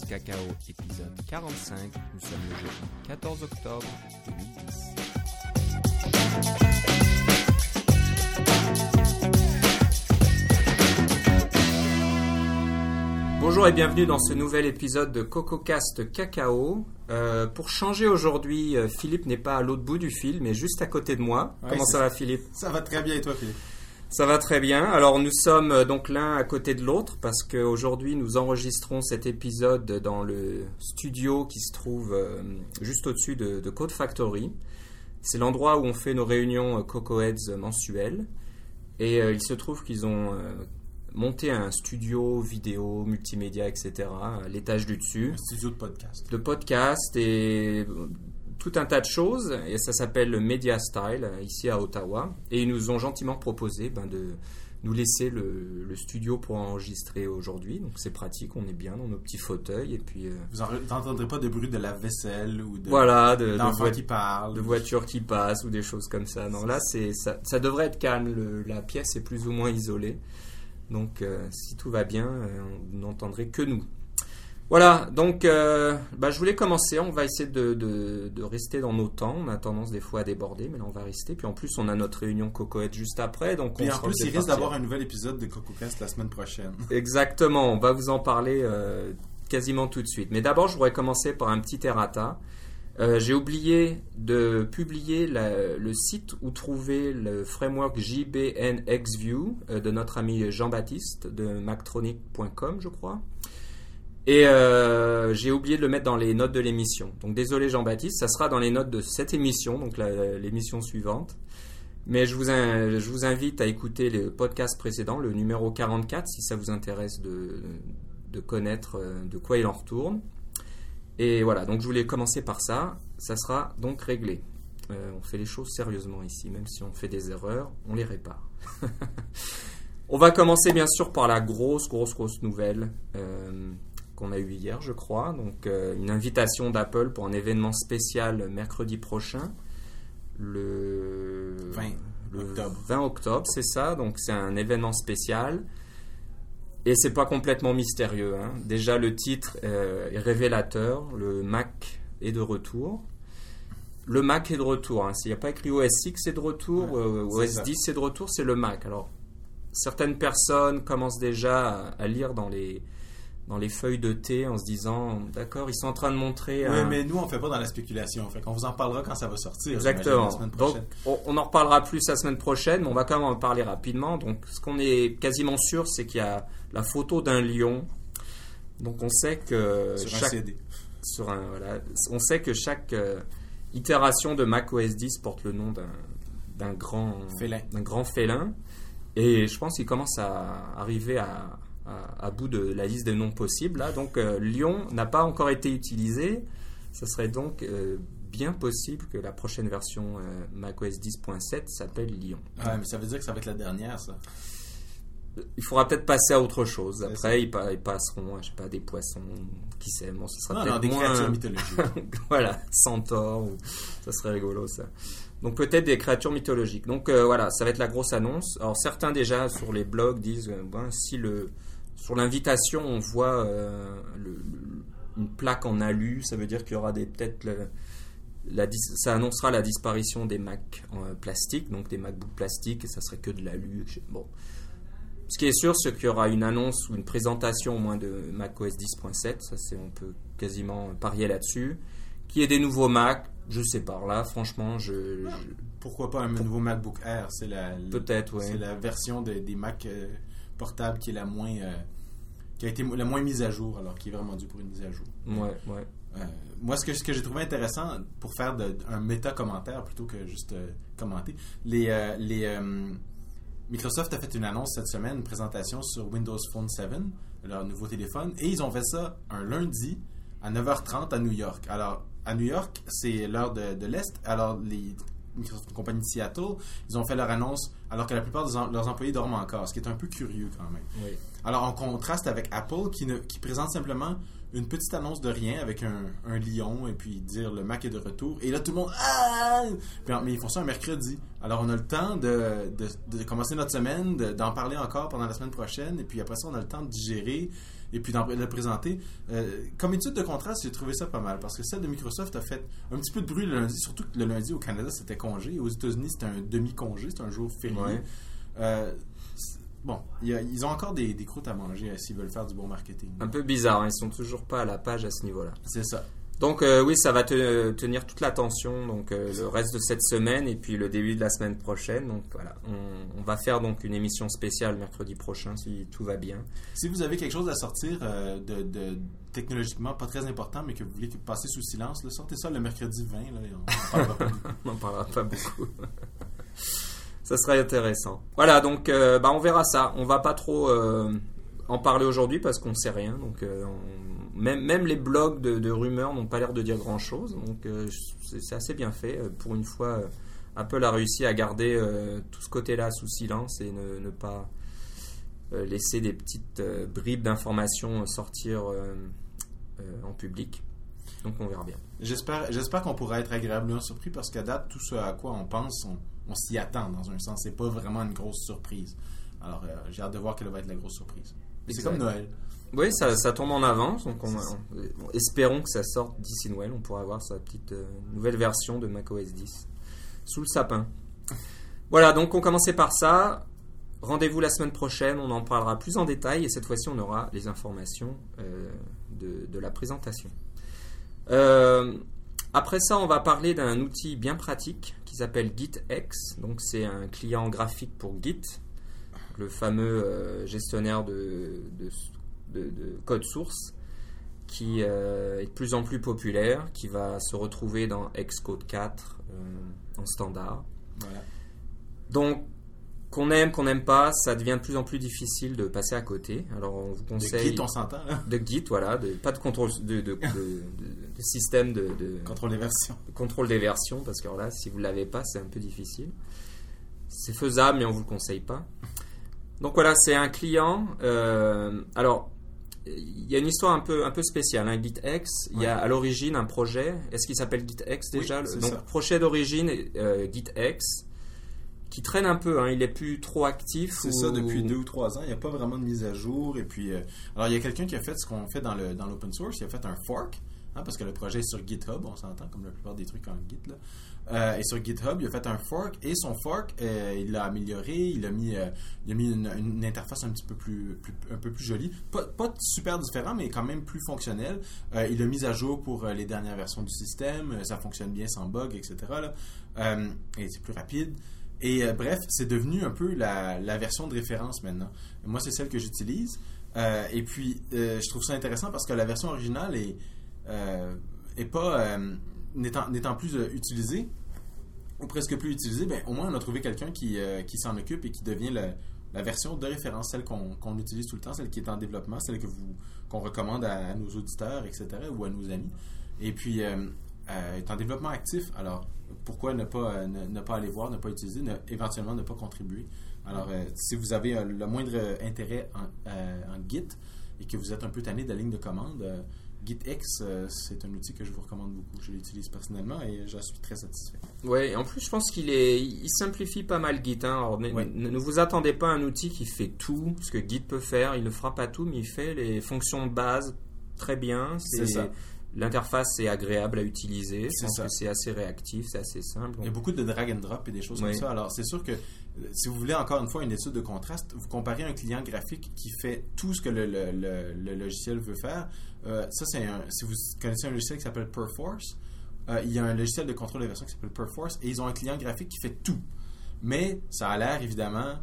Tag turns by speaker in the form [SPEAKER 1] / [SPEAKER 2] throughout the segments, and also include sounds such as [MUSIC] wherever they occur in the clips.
[SPEAKER 1] Cacao, épisode 45. Nous sommes le jeudi 14 octobre 2010. Bonjour et bienvenue dans ce nouvel épisode de CocoCast Cacao. Euh, pour changer aujourd'hui, euh, Philippe n'est pas à l'autre bout du fil, mais juste à côté de moi.
[SPEAKER 2] Ouais,
[SPEAKER 1] Comment ça va Philippe?
[SPEAKER 2] Ça va très bien et toi, Philippe?
[SPEAKER 1] Ça va très bien. Alors nous sommes euh, donc l'un à côté de l'autre parce qu'aujourd'hui nous enregistrons cet épisode dans le studio qui se trouve euh, juste au-dessus de, de Code Factory. C'est l'endroit où on fait nos réunions euh, Coco Heads mensuelles. Et il se trouve qu'ils ont monté un studio vidéo, multimédia, etc. à l'étage du dessus
[SPEAKER 2] Un studio de podcast.
[SPEAKER 1] de podcast et tout un tas de choses. Et ça s'appelle le Media Style, euh, ici à Ottawa. Et ils nous ont gentiment proposé ben, de nous laisser le, le studio pour enregistrer aujourd'hui. Donc c'est pratique, on est bien dans nos petits fauteuils. Et puis euh,
[SPEAKER 2] Vous n'entendrez pas de bruit de la vaisselle ou de
[SPEAKER 1] voilà, de, de,
[SPEAKER 2] qui parlent.
[SPEAKER 1] de voitures qui passent ou des choses comme ça. Non, là, c'est ça, ça devrait être calme. Le- la pièce est plus ou moins isolée. Donc, euh, si tout va bien, euh, vous n'entendrez que nous. Voilà, donc euh, bah, je voulais commencer. On va essayer de, de- de rester dans nos temps. On a tendance des fois à déborder, mais là on va rester. Puis en plus, on a notre réunion cocoette juste après. Donc on
[SPEAKER 2] en
[SPEAKER 1] sera
[SPEAKER 2] plus, il risque d'avoir un nouvel épisode de CocoCast la semaine prochaine. [LAUGHS]
[SPEAKER 1] Exactement, on va vous en parler euh, quasiment tout de suite. Mais d'abord, je voudrais commencer par un petit errata. Euh, J'ai oublié de publier la- le site où trouver le framework JBNXView de notre ami Jean-Baptiste de mactronic.com, je crois. Et euh, j'ai oublié de le mettre dans les notes de l'émission. Donc désolé Jean-Baptiste, ça sera dans les notes de cette émission, donc l'émission suivante. Mais je vous, invite à écouter le podcast précédent, le numéro 44, si ça vous intéresse de, connaître euh, de quoi il en retourne. Et voilà, donc je voulais commencer par ça. Ça sera donc réglé. Euh, on fait les choses sérieusement ici, même si on fait des erreurs, on les répare. [LAUGHS] on va commencer bien sûr par la grosse, grosse, grosse nouvelle qu'on a eue hier, je crois. Donc euh, une invitation d'Apple pour un événement spécial mercredi prochain, le
[SPEAKER 2] 20
[SPEAKER 1] le
[SPEAKER 2] octobre.
[SPEAKER 1] 20 octobre, c'est ça. Donc c'est un événement spécial. Et c'est pas complètement mystérieux. hein. Déjà le titre euh, est révélateur. Le Mac est de retour. Le Mac est de retour. hein. S'il n'y a pas écrit OS X c'est de retour,
[SPEAKER 2] Ouais,
[SPEAKER 1] euh, OS
[SPEAKER 2] ça.
[SPEAKER 1] 10 c'est de retour, c'est le Mac. Alors certaines personnes commencent déjà à, à lire dans les dans les feuilles de thé en se disant d'accord ils sont en train de montrer
[SPEAKER 2] Oui,
[SPEAKER 1] un-
[SPEAKER 2] mais nous, on fait pas dans la spéculation. Fait qu'on vous en parlera quand ça va sortir.
[SPEAKER 1] Exactement. Donc, on, en reparlera plus la semaine prochaine, mais on va quand même en parler rapidement. Donc, ce qu'on est quasiment sûr, c'est qu'il y a la photo d'un lion. Donc, on sait que
[SPEAKER 2] sur un
[SPEAKER 1] chaque
[SPEAKER 2] CD.
[SPEAKER 1] sur un voilà, on sait que chaque euh, itération de Mac OS 10 porte le nom d'un d'un grand
[SPEAKER 2] Félin.
[SPEAKER 1] d'un grand félin. Et je pense qu'il commence à arriver à, à, à bout de la liste des noms possibles. Là. Donc, euh, Lion n'a pas encore été utilisé. Ça serait donc euh, bien possible que la prochaine version euh, macOS 10.7 s'appelle Lion.
[SPEAKER 2] Ouais, mais ça veut dire que ça va être la dernière, ça.
[SPEAKER 1] Il faudra peut-être passer à autre chose. Après, ils, pa- ils passeront, je sais pas, des poissons, qui sait. Bon, ce sera
[SPEAKER 2] Non, des
[SPEAKER 1] moins-
[SPEAKER 2] créatures [LAUGHS] mythologiques.
[SPEAKER 1] voilà, centaure, ou... ça serait rigolo ça. Donc peut-être des créatures mythologiques. Donc euh, voilà, ça va être la grosse annonce. Alors certains déjà sur les blogs disent, euh, ben, si le sur l'invitation on voit euh, le- le- une plaque en alu, ça veut dire qu'il y aura des peut-être la ça annoncera la disparition des Mac en euh, plastique, donc des MacBook plastiques, et ça serait que de l'alu. Bon. Ce qui est sûr, c'est qu'il y aura une annonce ou une présentation au moins de macOS 10.7. Ça, c'est, on peut quasiment parier là-dessus. Qui est des nouveaux Mac, je sais pas. Là, franchement, je, je-
[SPEAKER 2] Pourquoi pas un nouveau MacBook Air? C'est la,
[SPEAKER 1] peut-être, ouais.
[SPEAKER 2] c'est la version de- des Mac euh, portables qui est la moins, euh, qui a été la moins mise à jour, alors qui est vraiment due pour une mise à jour.
[SPEAKER 1] Ouais, ouais.
[SPEAKER 2] Euh, moi, ce que, ce que j'ai trouvé intéressant pour faire de- un méta-commentaire plutôt que juste euh, commenter, les, euh, les, euh, Microsoft a fait une annonce cette semaine, une présentation sur Windows Phone 7, leur nouveau téléphone, et ils ont fait ça un lundi à 9h30 à New York. Alors, à New York, c'est l'heure de, de l'Est. Alors, les Microsoft, une compagnie de Seattle, ils ont fait leur annonce alors que la plupart de leurs employés dorment encore, ce qui est un peu curieux quand même.
[SPEAKER 1] Oui.
[SPEAKER 2] Alors, en contraste avec Apple, qui, ne, qui présente simplement une petite annonce de rien avec un, un, lion et puis dire le Mac est de retour. Et là, tout le monde. Ah! mais ils font ça un mercredi. Alors, on a le temps de, de, de commencer notre semaine, d'en parler encore pendant la semaine prochaine. Et puis après ça, on a le temps de digérer et puis de le présenter. Euh, comme étude de contraste, j'ai trouvé ça pas mal parce que celle de Microsoft a fait un petit peu de bruit le lundi, surtout que le lundi au Canada c'était congé. Aux États-Unis c'était un demi-congé, c'était un jour férié. Euh, bon, ils ont encore des, des croûtes à manger euh, s'ils veulent faire du bon marketing.
[SPEAKER 1] Un peu bizarre, hein, ils sont toujours pas à la page à ce niveau-là.
[SPEAKER 2] C'est ça.
[SPEAKER 1] Donc euh, oui, ça va te, tenir toute l'attention, donc euh, le reste de cette semaine et puis le début de la semaine prochaine. Donc voilà, on, va faire donc une émission spéciale mercredi prochain si tout va bien.
[SPEAKER 2] Si vous avez quelque chose à sortir euh, de, technologiquement pas très important, mais que vous voulez passer sous silence, sortez ça le mercredi 20.
[SPEAKER 1] on n'en parlera pas beaucoup. [LAUGHS] [LAUGHS] ça serait intéressant. Voilà, donc bah, on verra ça. On va pas trop en parler aujourd'hui parce qu'on sait rien, donc on même, les blogs de, rumeurs n'ont pas l'air de dire grand chose. Donc euh, c'est assez bien fait. Euh, pour une fois, euh, Apple a réussi à garder tout ce côté-là sous silence et ne, pas laisser des petites bribes d'informations sortir en public. Donc on verra bien.
[SPEAKER 2] J'espère, j'espère qu'on pourra être agréablement surpris parce qu'à date, tout ce à quoi on pense, on, s'y attend dans un sens. C'est pas vraiment une grosse surprise. Alors j'ai hâte de voir quelle va être la grosse surprise. C'est comme Noël.
[SPEAKER 1] Oui, ça, ça, tombe en avance. Donc espérons que ça sorte d'ici Noël. On pourra avoir sa petite euh, nouvelle version de macOS 10 sous le sapin. Voilà, donc on commençait par ça. Rendez-vous la semaine prochaine, on en parlera plus en détail et cette fois-ci on aura les informations euh, de, la présentation. Euh, après ça, on va parler d'un outil bien pratique qui s'appelle GitX. Donc c'est un client graphique pour Git, le fameux gestionnaire de, de, de, code source qui euh, est de plus en plus populaire, qui va se retrouver dans Xcode 4 euh, en standard. Donc, qu'on aime, qu'on n'aime pas, ça devient de plus en plus difficile de passer à côté. Alors, on vous conseille.
[SPEAKER 2] De Git, on s'entend. Hein.
[SPEAKER 1] De Git, voilà. De, pas de contrôle de, de, système de,
[SPEAKER 2] Contrôle des versions.
[SPEAKER 1] Contrôle des versions, parce que là, si vous ne l'avez pas, c'est un peu difficile. C'est faisable, mais on ne vous le conseille pas. Donc voilà, c'est un client. Euh, alors, il y a une histoire un peu, un peu spéciale. Hein. GitX, il y a à l'origine un projet. Est-ce qu'il s'appelle GitX déjà? Donc, projet d'origine, euh, GitX, qui traîne un peu. Hein. Il est plus trop actif.
[SPEAKER 2] C'est ça, depuis deux ou trois ans. Il n'y a pas vraiment de mise à jour. Et puis, euh, alors, il y a quelqu'un qui a fait ce qu'on fait dans l'open dans source. Il a fait un fork. Hein, parce que le projet est sur GitHub, on s'entend comme la plupart des trucs en Git. Euh, et sur GitHub, il a fait un fork et son fork, euh, il l'a amélioré, il a mis, euh, il a mis une, interface un petit peu plus, un peu plus jolie, pas, pas, super différent, mais quand même plus fonctionnel. il l'a mis à jour pour les dernières versions du système, ça fonctionne bien sans bug, etc. et c'est plus rapide. Et bref, c'est devenu un peu la, la, version de référence maintenant. Moi, c'est celle que j'utilise. et puis, je trouve ça intéressant parce que la version originale est, est pas n'étant plus euh, utilisé, ou presque plus utilisé, ben, au moins on a trouvé quelqu'un qui, euh, qui s'en occupe et qui devient la version de référence, celle qu'on utilise tout le temps, celle qui est en développement, celle que vous qu'on recommande à, nos auditeurs, etc., ou à nos amis. Et puis, euh, est en développement actif. Alors, pourquoi ne pas, ne, pas aller voir, ne pas utiliser, éventuellement ne pas contribuer? Alors, si vous avez le moindre intérêt en, en, Git et que vous êtes un peu tanné de la ligne de commande, GitX, euh, c'est un outil que je vous recommande beaucoup. Je l'utilise personnellement et j'en suis très satisfait.
[SPEAKER 1] Oui, en plus, je pense qu'il est, il simplifie pas mal Git. Hein. ne, vous attendez pas à un outil qui fait tout, ce que Git peut faire. Il ne fera pas tout, mais il fait les fonctions de base très bien. C'est ça. L'interface est agréable à utiliser. C'est assez réactif, c'est assez simple.
[SPEAKER 2] Il y a beaucoup de drag and drop et des choses comme ça. Alors, c'est sûr que si vous voulez encore une fois une étude de contraste, vous comparez un client graphique qui fait tout ce que le, logiciel veut faire. Euh, ça, c'est si vous connaissez un logiciel qui s'appelle Perforce, euh, il y a un logiciel de contrôle des versions qui s'appelle Perforce et ils ont un client graphique qui fait tout. Mais ça a l'air évidemment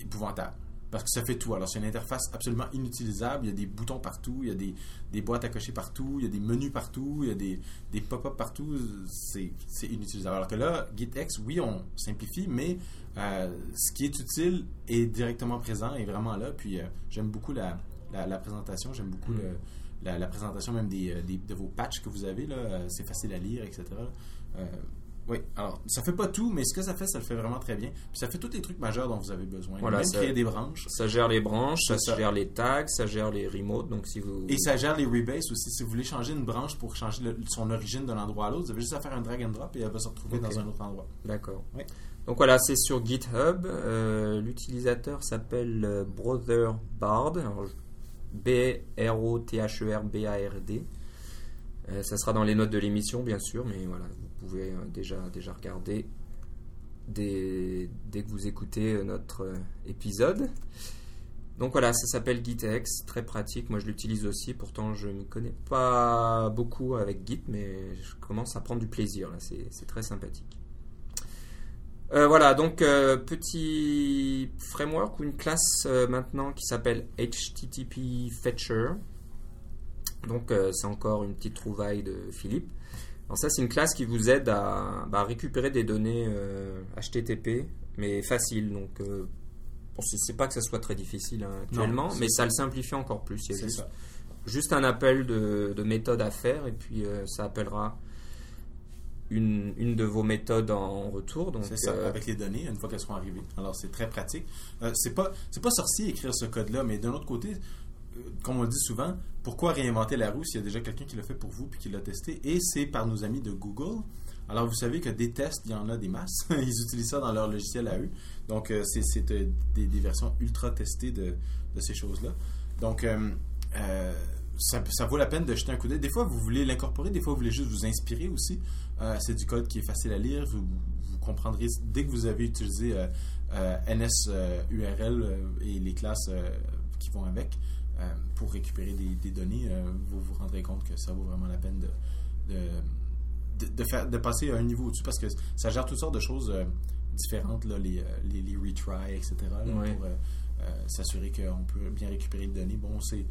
[SPEAKER 2] épouvantable parce que ça fait tout. Alors, c'est une interface absolument inutilisable. Il y a des boutons partout, il y a des, des boîtes à cocher partout, il y a des menus partout, il y a des, des pop-up partout. C'est inutilisable. Alors que là, GitX, oui, on simplifie, mais euh, ce qui est utile est directement présent et vraiment là. Puis, euh, j'aime beaucoup la, la, présentation, j'aime beaucoup mm. la, la, présentation même des, euh, des, de vos patchs que vous avez. C'est facile à lire, etc. Oui, alors ça fait pas tout, mais ce que ça fait, ça le fait vraiment très bien. Puis ça fait tous les trucs majeurs dont vous avez besoin.
[SPEAKER 1] Voilà,
[SPEAKER 2] Même
[SPEAKER 1] ça-
[SPEAKER 2] créer des branches.
[SPEAKER 1] Ça gère les branches, ça, gère les tags, ça gère les remotes. Donc si vous
[SPEAKER 2] Et ça gère les rebases aussi. Si vous voulez changer une branche pour changer le- son origine d'un endroit à l'autre, vous avez juste à faire un drag and drop et elle va se retrouver dans un autre endroit.
[SPEAKER 1] D'accord.
[SPEAKER 2] Oui.
[SPEAKER 1] Donc voilà, c'est sur GitHub. Euh, L'utilisateur s'appelle euh, Brother Bard. B-R-O-T-H-E-R-B-A-R-D. Euh, ça sera dans les notes de l'émission, bien sûr, mais voilà, pouvez euh, déjà, déjà regarder dès, dès que vous écoutez euh, notre euh, épisode. Donc voilà, ça s'appelle GitX, très pratique. Moi, je l'utilise aussi. Pourtant, je ne connais pas beaucoup avec Git, mais je commence à prendre du plaisir. C'est très sympathique. Voilà, donc petit framework ou une classe maintenant qui s'appelle HTTP Fetcher. Donc c'est encore une petite trouvaille de Philippe. Alors ça c'est une classe qui vous aide à bah, récupérer des données euh, HTTP, mais facile. Donc euh, bon, c'est pas que ça soit très difficile hein, actuellement, mais ça le simplifie encore plus. Il y a
[SPEAKER 2] C'est
[SPEAKER 1] juste,
[SPEAKER 2] ça.
[SPEAKER 1] juste un appel de, de méthode à faire et puis euh, ça appellera une, une de vos méthodes en retour. Donc
[SPEAKER 2] C'est ça,
[SPEAKER 1] euh,
[SPEAKER 2] avec les données, une fois qu'elles seront arrivées. Alors, c'est très pratique. Euh, c'est pas, c'est pas sorcier écrire ce code-là, mais d'un autre côté, euh, comme on dit souvent, pourquoi réinventer la roue s'il y a déjà quelqu'un qui l'a fait pour vous puis qui l'a testé? Et c'est par nos amis de Google. Alors, vous savez que des tests, il y en a des masses. [LAUGHS] Ils utilisent ça dans leur logiciel à eux. Donc, euh, c'est, euh, des, versions ultra testées de, ces choses-là. Donc, euh, ça, vaut la peine de jeter un coup d'œil. Des fois, vous voulez l'incorporer, des fois, vous voulez juste vous inspirer aussi. C'est du code qui est facile à lire. Vous, vous comprendrez dès que vous avez utilisé NSURL et les classes qui vont avec euh, pour récupérer des, des données, euh, vous vous rendrez compte que ça vaut vraiment la peine de, de, de- de faire, de passer à un niveau au-dessus parce que ça gère toutes sortes de choses euh, différentes, là, les, les, les retries, etc., là,
[SPEAKER 1] Ouais.
[SPEAKER 2] pour s'assurer qu'on peut bien récupérer les données. Bon, c'est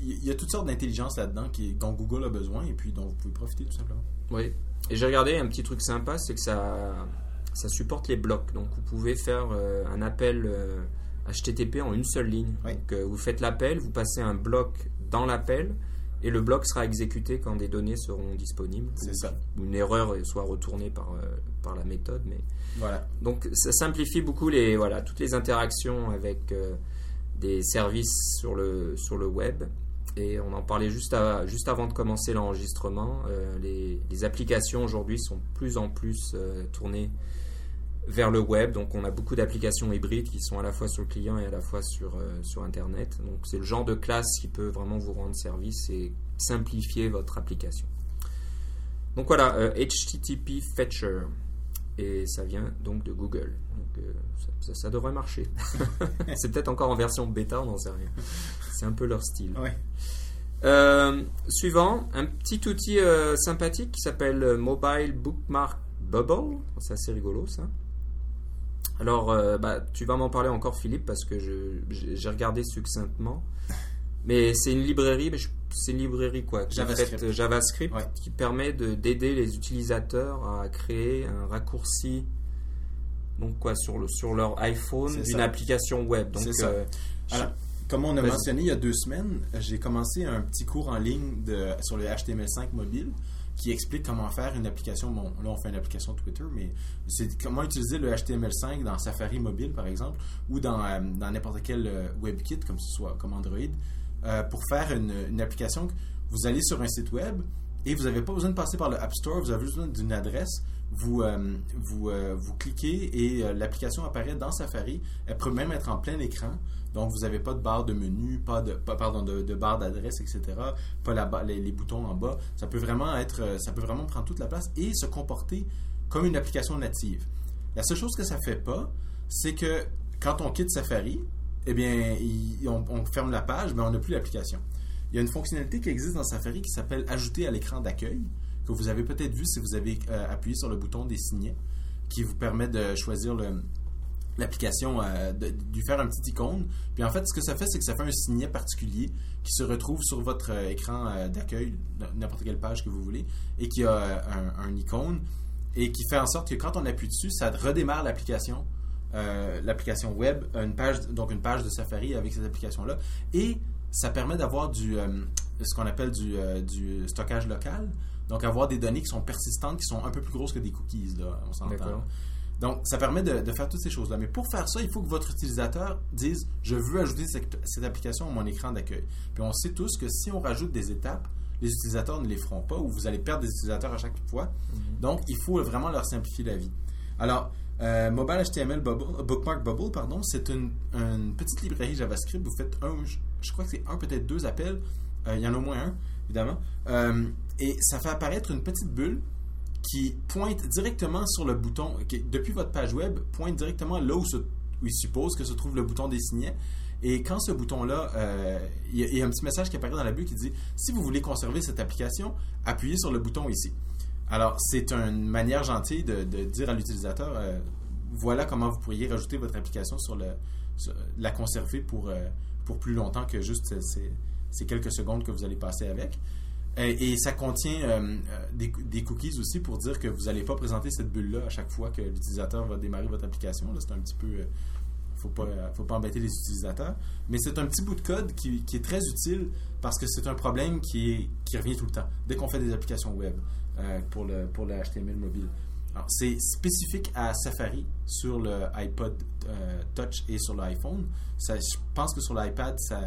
[SPEAKER 2] il y a toutes sortes d'intelligence là-dedans dont Google a besoin et puis dont vous pouvez profiter tout simplement.
[SPEAKER 1] Oui. Et j'ai regardé un petit truc sympa, c'est que ça, ça supporte les blocs. Donc vous pouvez faire un appel HTTP en une seule ligne.
[SPEAKER 2] Oui.
[SPEAKER 1] Donc euh, vous faites l'appel, vous passez un bloc dans l'appel et le bloc sera exécuté quand des données seront disponibles.
[SPEAKER 2] C'est
[SPEAKER 1] Ou
[SPEAKER 2] ça.
[SPEAKER 1] Une erreur soit retournée par, euh, par la méthode. Mais...
[SPEAKER 2] Voilà.
[SPEAKER 1] Donc ça simplifie beaucoup les, voilà, toutes les interactions avec euh, des services sur le, sur le web. Et on en parlait juste, à- juste avant de commencer l'enregistrement. euh, les, les applications aujourd'hui sont de plus en plus tournées vers le web. Donc on a beaucoup d'applications hybrides qui sont à la fois sur le client et à la fois sur, euh, sur Internet. Donc c'est le genre de classe qui peut vraiment vous rendre service et simplifier votre application. Donc voilà, euh, HTTP Fetcher. Et ça vient donc de Google. Donc euh, ça, ça- ça devrait marcher. [LAUGHS] c'est peut-être encore en version bêta, on n'en sait rien. C'est un peu leur style.
[SPEAKER 2] Ouais.
[SPEAKER 1] Euh, suivant, un petit outil euh, sympathique qui s'appelle euh, Mobile Bookmark Bubble. C'est assez rigolo ça. Alors, euh, bah, tu vas m'en parler encore, Philippe, parce que j'ai regardé succinctement. Mais c'est une librairie, mais c'est une librairie quoi qui
[SPEAKER 2] JavaScript.
[SPEAKER 1] euh, JavaScript
[SPEAKER 2] Ouais.
[SPEAKER 1] qui permet de- d'aider les utilisateurs à créer un raccourci donc quoi sur, le, sur leur iPhone d'une application web. Donc
[SPEAKER 2] ça.
[SPEAKER 1] euh,
[SPEAKER 2] Alors, comme on a mentionné il y a deux semaines, j'ai commencé un petit cours en ligne de, sur le HTML5 mobile qui explique comment faire une application. Bon, là, on fait une application Twitter, mais c'est comment utiliser le HTML5 dans Safari mobile, par exemple, ou dans euh, n'importe quel euh, WebKit, comme ce soit comme Android, euh, pour faire une, une application. Vous allez sur un site web et vous n'avez pas besoin de passer par le App Store, vous avez besoin d'une adresse. Vous, euh, euh, vous cliquez et euh, l'application apparaît dans Safari. Elle peut même être en plein écran. Donc, vous n'avez pas de barre de menu, pas de, pardon, de, barre d'adresse, etc. Pas les, boutons en bas. Ça peut vraiment être, ça peut vraiment prendre toute la place et se comporter comme une application native. La seule chose que ça fait pas, c'est que quand on quitte Safari, eh bien, on, on ferme la page, mais on n'a plus l'application. Il y a une fonctionnalité qui existe dans Safari qui s'appelle Ajouter à l'écran d'accueil, que vous avez peut-être vu si vous avez euh, appuyé sur le bouton des signets, qui vous permet de choisir l'application, euh, de, lui faire un petit icône. Puis en fait, ce que ça fait, c'est que ça fait un signet particulier qui se retrouve sur votre euh, écran d'accueil, n'importe quelle page que vous voulez, et qui a un, icône, et qui fait en sorte que quand on appuie dessus, ça redémarre l'application. l'application web, une page, donc une page de Safari avec cette application-là, et ça permet d'avoir du, ce qu'on appelle du stockage local. Donc, avoir des données qui sont persistantes, qui sont un peu plus grosses que des cookies, là, on s'entend. Donc, ça permet de, de faire toutes ces choses-là. Mais pour faire ça, il faut que votre utilisateur dise Je veux ajouter cette, cette application à mon écran d'accueil. Puis on sait tous que si on rajoute des étapes, les utilisateurs ne les feront pas ou vous allez perdre des utilisateurs à chaque fois. Donc, il faut vraiment leur simplifier la vie. Alors, euh, Mobile HTML Bubble, Bookmark Bubble, pardon, c'est une, une petite librairie JavaScript. Vous faites un, je, je crois que c'est un, peut-être deux appels. Euh, il y en a au moins un, évidemment. Euh, et ça fait apparaître une petite bulle qui pointe directement sur le bouton, qui, depuis votre page web, pointe directement là où, il suppose que se trouve le bouton des. Et quand ce bouton-là, euh, il y, a- un petit message qui apparaît dans la bulle qui dit si vous voulez conserver cette application, appuyez sur le bouton ici. Alors, c'est une manière gentille de, dire à l'utilisateur euh, voilà comment vous pourriez rajouter votre application sur le, la conserver pour, euh, pour plus longtemps que juste ces quelques secondes que vous allez passer avec. Euh, Et, ça contient euh, euh, des, cookies aussi pour dire que vous n'allez pas présenter cette bulle-là à chaque fois que l'utilisateur va démarrer votre application. C'est un petit peu. euh, faut pas, faut pas embêter les utilisateurs. Mais c'est un petit bout de code qui, est très utile parce que c'est un problème qui, revient tout le temps. Dès qu'on fait des applications web pour, le, pour le HTML mobile. C'est spécifique à Safari sur le iPod Touch et sur l'iPhone. Je pense que sur l'iPad, ça.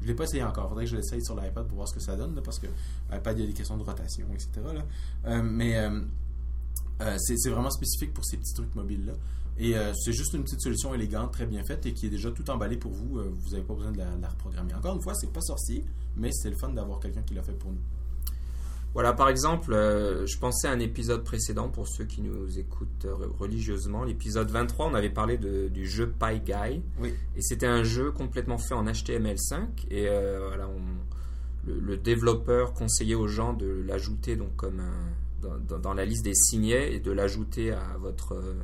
[SPEAKER 2] Je ne l'ai pas essayé encore. Il faudrait que je l'essaye sur l'iPad pour voir ce que ça donne, parce que l'iPad, il y a des questions de rotation, etc. Euh, mais euh, euh, c'est vraiment spécifique pour ces petits trucs mobiles-là. Et c'est juste une petite solution élégante, très bien faite et qui est déjà tout emballée pour vous. Vous n'avez pas besoin de la, de la reprogrammer. Encore une fois, c'est pas sorcier, mais c'est le fun d'avoir quelqu'un qui l'a fait pour nous.
[SPEAKER 1] Voilà, par exemple, euh, je pensais à un épisode précédent pour ceux qui nous écoutent euh, religieusement. L'épisode 23, on avait parlé de- du jeu Pie Guy.
[SPEAKER 2] Oui.
[SPEAKER 1] Et c'était un jeu complètement fait en HTML5. Et euh, voilà, on- le, le développeur conseillait aux gens de l'ajouter donc comme un- dans, dans- dans la liste des signets et de l'ajouter à votre euh,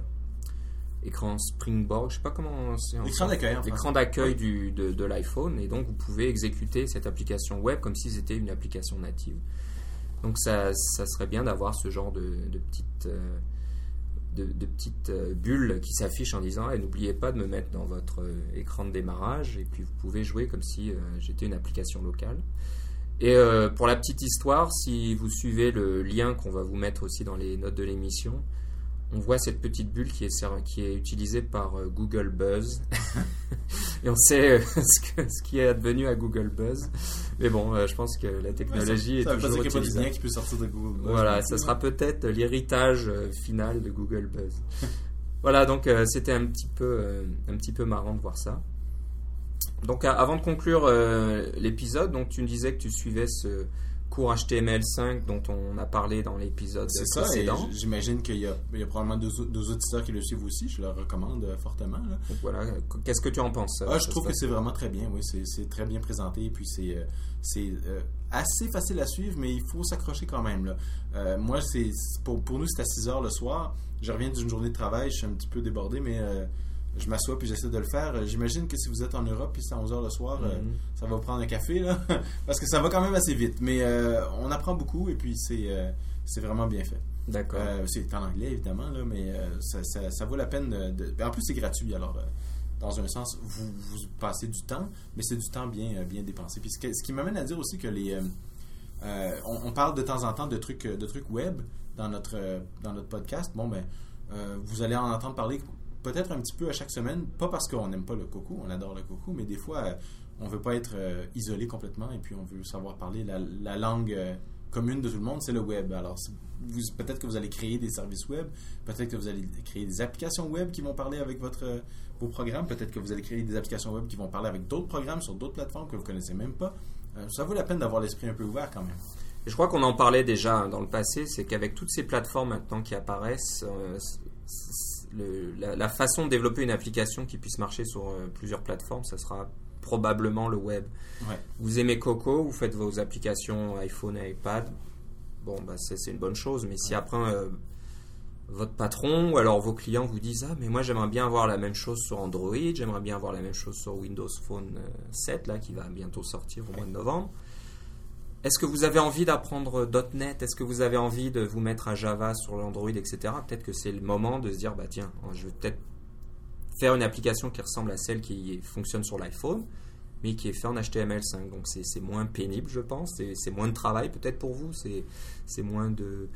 [SPEAKER 1] écran Springboard. Je sais pas comment c'est.
[SPEAKER 2] L'écran d'accueil,
[SPEAKER 1] L'écran d'accueil de, de l'iPhone. Et donc, vous pouvez exécuter cette application web comme si c'était une application native. Donc, ça, ça serait bien d'avoir ce genre de, petites. euh, de, euh, bulles qui s'affichent en disant Eh, n'oubliez pas de me mettre dans votre euh, écran de démarrage et puis vous pouvez jouer comme si j'étais une application locale. Et pour la petite histoire, si vous suivez le lien qu'on va vous mettre aussi dans les notes de l'émission, on voit cette petite bulle qui est, ser- qui est utilisée par euh, Google Buzz. [LAUGHS] et on sait euh, [LAUGHS] ce, que- ce qui est advenu à Google Buzz. Mais bon, euh, je pense que la technologie
[SPEAKER 2] ça, ça
[SPEAKER 1] est
[SPEAKER 2] pas
[SPEAKER 1] toujours
[SPEAKER 2] lien qui peut sortir de Google. Buzz
[SPEAKER 1] Voilà, ça sera peut-être l'héritage final de Google Buzz. [LAUGHS] voilà, donc c'était un petit peu un petit peu marrant de voir ça. Donc à- avant de conclure l'épisode, donc tu me disais que tu suivais ce cours HTML5 dont on a parlé dans l'épisode
[SPEAKER 2] C'est ça, et
[SPEAKER 1] précédent.
[SPEAKER 2] j'imagine qu'il y, a il y a probablement deux, deux auditeurs qui le suivent aussi. Je leur recommande euh, fortement. là.
[SPEAKER 1] Donc voilà, qu'est-ce que tu en penses
[SPEAKER 2] Ah, je trouve que c'est vraiment très bien, oui. C'est très bien présenté, puis c'est euh, c'est euh, assez facile à suivre, mais il faut s'accrocher quand même. Là. Euh, moi, c'est c'est- pour, pour nous, c'est à 6 heures le soir. Je reviens d'une journée de travail, je suis un petit peu débordé, mais euh, je m'assois puis j'essaie de le faire. Euh, J'imagine que si vous êtes en Europe puis c'est à 11 heures le soir, euh,
[SPEAKER 1] Mhm.
[SPEAKER 2] ça va vous prendre un café, là, [LAUGHS] parce que ça va quand même assez vite. Mais euh, on apprend beaucoup et puis c'est c'est vraiment bien fait.
[SPEAKER 1] D'accord.
[SPEAKER 2] C'est en anglais, évidemment, là, mais ça, ça- ça vaut la peine. De, de- En plus, c'est gratuit, alors, dans un sens, vous, vous passez du temps, mais c'est du temps bien, bien dépensé. Puis ce, que- ce qui m'amène à dire aussi que les. euh, on, on parle de temps en temps de trucs, de trucs web dans notre, dans notre podcast. Bon, ben, euh, vous allez en entendre parler peut-être un petit peu à chaque semaine, pas parce qu'on n'aime pas le coco, on adore le coco, mais des fois, euh, on veut pas être euh, isolé complètement et puis on veut savoir parler la, la langue euh, commune de tout le monde, c'est le web. Alors, peut-être que vous allez créer des services web, peut-être que vous allez créer des applications web qui vont parler avec votre, euh, vos programmes, peut-être que vous allez créer des applications web qui vont parler avec d'autres programmes sur d'autres plateformes que vous connaissez même pas. Ça vaut la peine d'avoir l'esprit un peu ouvert quand même.
[SPEAKER 1] Et je crois qu'on en parlait déjà hein, dans le passé, c'est qu'avec toutes ces plateformes maintenant qui apparaissent, le- la, la façon de développer une application qui puisse marcher sur euh, plusieurs plateformes, ça sera probablement le web.
[SPEAKER 2] Ouais.
[SPEAKER 1] Vous aimez Coco, vous faites vos applications iPhone et iPad, bon, bah, c'est une bonne chose, mais si après euh, votre patron ou alors vos clients vous disent Ah, mais moi j'aimerais bien avoir la même chose sur Android, j'aimerais bien avoir la même chose sur Windows Phone euh, 7, là, qui va bientôt sortir au mois de novembre. Est-ce que vous avez envie d'apprendre .NET Est-ce que vous avez envie de vous mettre à Java sur l'Android, etc. Peut-être que c'est le moment de se dire, bah tiens, je vais peut-être faire une application qui ressemble à celle qui fonctionne sur l'iPhone, mais qui est fait en HTML5. Donc c'est moins pénible, je pense. C'est moins de travail peut-être pour vous? C'est moins de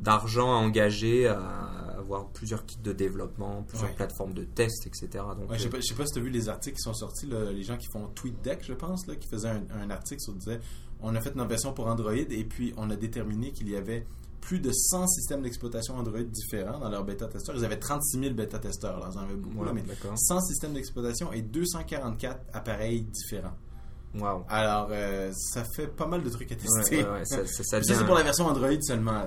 [SPEAKER 1] d'argent à engager à avoir plusieurs kits de développement, plusieurs plateformes de test, etc.
[SPEAKER 2] Donc, je ne sais, pas si tu as vu les articles qui sont sortis, les gens qui font TweetDeck, je pense, là, qui faisaient un, article sur disait on a fait une version pour Android et puis on a déterminé qu'il y avait plus de 100 systèmes d'exploitation Android différents dans leur bêta-testeurs. Ils avaient 36 000 bêta-testeurs, ils en avaient beaucoup, mais 100 systèmes d'exploitation et 244 appareils différents.
[SPEAKER 1] Wow.
[SPEAKER 2] Alors, euh, ça fait pas mal de trucs à tester.
[SPEAKER 1] ça, ça, [LAUGHS]
[SPEAKER 2] c'est pour la version Android seulement.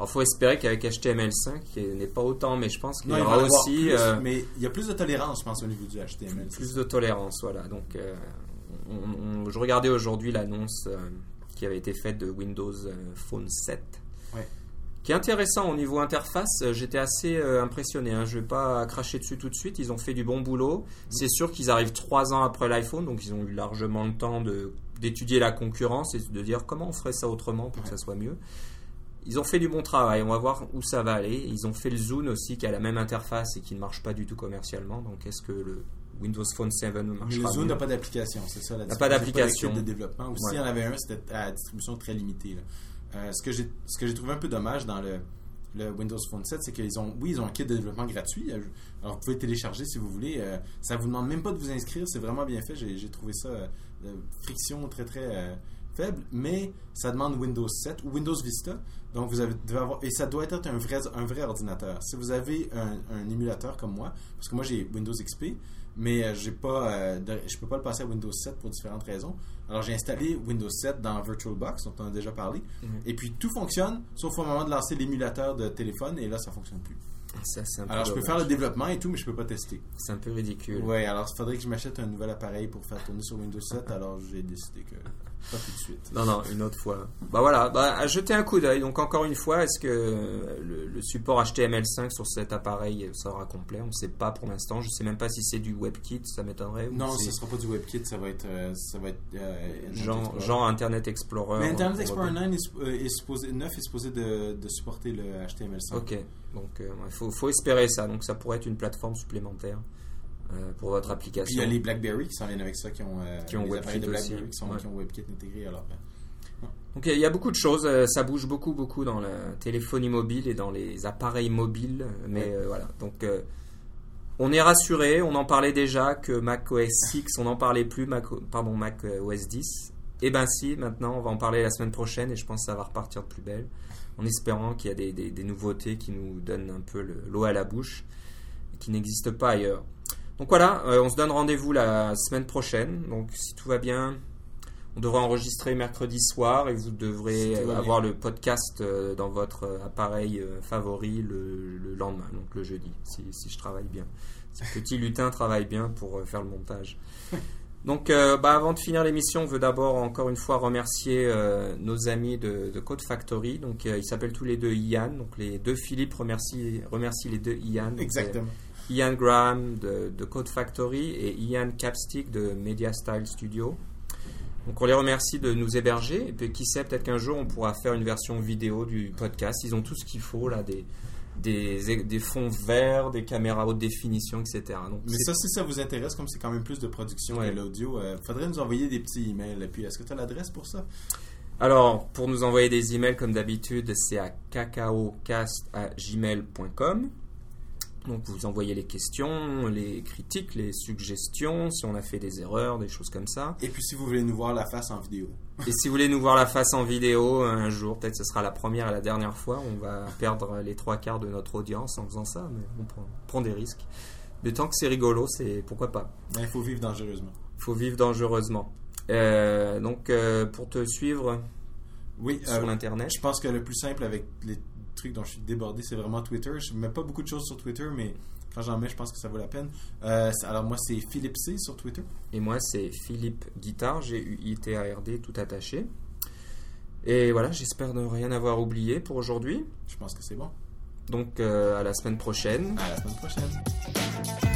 [SPEAKER 1] Il faut espérer qu'avec HTML5, qui n'est pas autant, mais je pense qu'il y aura aussi.
[SPEAKER 2] Euh, mais il y a plus de tolérance, je pense, au niveau du HTML.
[SPEAKER 1] Plus de tolérance, voilà. Donc, euh, je regardais aujourd'hui l'annonce euh, qui avait été faite de Windows Phone 7. Qui est intéressant au niveau interface, j'étais assez impressionné. Hein. Je ne vais pas cracher dessus tout de suite. Ils ont fait du bon boulot. C'est sûr qu'ils arrivent trois ans après l'iPhone, donc ils ont eu largement le temps d'étudier la concurrence et de dire comment on ferait ça autrement pour que ça soit mieux. Ils ont fait du bon travail, on va voir où ça va aller. Ils ont fait le Zoom aussi qui a la même interface et qui ne marche pas du tout commercialement. Donc est-ce que le Windows Phone 7 marche
[SPEAKER 2] Le Zoom n'a pas d'application, c'est ça
[SPEAKER 1] la N'a pas d'application.
[SPEAKER 2] de développement. Ou s'il y en avait un, c'était à distribution très limitée. Euh, ce que j'ai trouvé un peu dommage dans le, le Windows Phone 7, c'est qu'ils ont, oui, ils ont un kit de développement gratuit. Euh, alors, vous pouvez télécharger si vous voulez. Euh, ça vous demande même pas de vous inscrire. C'est vraiment bien fait. J'ai trouvé ça friction très, très faible. Mais ça demande Windows 7 ou Windows Vista. Donc, vous avez, devez avoir, et ça doit être un vrai, un vrai ordinateur. Si vous avez un, émulateur comme moi, parce que moi j'ai Windows XP, mais euh, j'ai pas, euh, je peux pas le passer à Windows 7 pour différentes raisons. Alors j'ai installé Windows 7 dans VirtualBox, dont on a déjà parlé, mhm. et puis tout fonctionne, sauf au moment de lancer l'émulateur de téléphone, et là ça fonctionne plus. alors je peux faire le développement et tout, mais je peux pas tester.
[SPEAKER 1] C'est un peu ridicule.
[SPEAKER 2] Oui, alors il faudrait que je m'achète un nouvel appareil pour faire tourner sur Windows 7, [LAUGHS] alors j'ai décidé que pas tout de suite.
[SPEAKER 1] Non, non, une autre fois. Bah voilà, bah, jetez un coup d'œil. Donc encore une fois, est-ce que le, support HTML5 sur cet appareil sera complet? On ne sait pas pour l'instant. Je ne sais même pas si c'est du WebKit, ça m'étonnerait.
[SPEAKER 2] Non, ce ne sera pas du WebKit, ça va être, euh, ça va être
[SPEAKER 1] euh, genre, genre, Internet Explorer.
[SPEAKER 2] Mais Internet Explorer 9 euh, est, supposé, 9 est supposé de, de supporter le HTML5.
[SPEAKER 1] Ok, donc il faut, faut espérer ça. Donc ça pourrait être une plateforme supplémentaire. Euh, pour votre application. Puis
[SPEAKER 2] il y a les BlackBerry qui s'en viennent avec ça, qui ont, euh, qui ont WebKit aussi. Qui, sont, qui, ont WebKit intégré. Alors,
[SPEAKER 1] ben, Donc il y a beaucoup de choses, euh, ça bouge beaucoup beaucoup dans la téléphonie mobile et dans les appareils mobiles, mais voilà. Donc on est rassuré, on en parlait déjà que Mac OS 6, on n'en parlait plus, Mac, pardon Mac OS 10. Et eh ben si, maintenant on va en parler la semaine prochaine et je pense que ça va repartir de plus belle, en espérant qu'il y a des, des, des, nouveautés qui nous donnent un peu l'eau à la bouche et qui n'existent pas ailleurs. Donc voilà, euh, on se donne rendez-vous la semaine prochaine. Donc si tout va bien, on devrait enregistrer mercredi soir et vous devrez avoir le podcast euh, dans votre euh, appareil favori le, lendemain, donc le jeudi, si, je travaille bien. Si petit lutin travaille bien pour faire le montage. [LAUGHS] Donc, bah, avant de finir l'émission, on veut d'abord encore une fois remercier nos amis de, Code Factory. Donc, ils s'appellent tous les deux Ian. Donc, les deux Philippe remercient, remercie les deux Ian.
[SPEAKER 2] Exactement.
[SPEAKER 1] Ian Graham de, Code Factory et Ian Capstick de Media Style Studio. Donc on les remercie de nous héberger et puis qui sait peut-être qu'un jour on pourra faire une version vidéo du podcast. Ils ont tout ce qu'il faut là, des, des, des, fonds verts, des caméras haute définition, etc.
[SPEAKER 2] Donc, Mais ça, si ça vous intéresse, comme c'est quand même plus de production et l'audio, il euh, faudrait nous envoyer des petits emails. Et puis, est-ce que tu as l'adresse pour ça?
[SPEAKER 1] Alors, pour nous envoyer des emails, comme d'habitude, c'est à cacaocast.gmail.com. Donc vous envoyez les questions, les critiques, les suggestions, si on a fait des erreurs, des choses comme ça.
[SPEAKER 2] Et puis si vous voulez nous voir la face en vidéo. [LAUGHS]
[SPEAKER 1] Et si vous voulez nous voir la face en vidéo un jour, peut-être ce sera la première et la dernière fois, on va perdre les trois quarts de notre audience en faisant ça, mais on prend, des risques. Mais tant que c'est rigolo, c'est pourquoi pas.
[SPEAKER 2] Il faut vivre dangereusement.
[SPEAKER 1] Il faut vivre dangereusement. Euh, donc euh, pour te suivre
[SPEAKER 2] oui,
[SPEAKER 1] sur euh, l'internet.
[SPEAKER 2] Je pense que le plus simple avec les dont je suis débordé, c'est vraiment Twitter. Je mets pas beaucoup de choses sur Twitter, mais quand j'en mets, je pense que ça vaut la peine. Euh, alors moi, c'est Philippe C sur Twitter.
[SPEAKER 1] Et moi, c'est Philippe Guitard, G-U-I-T-A-R-D, tout attaché. Et voilà, j'espère ne rien avoir oublié pour aujourd'hui.
[SPEAKER 2] Je pense que c'est bon.
[SPEAKER 1] Donc euh, à la semaine prochaine.
[SPEAKER 2] À la semaine prochaine.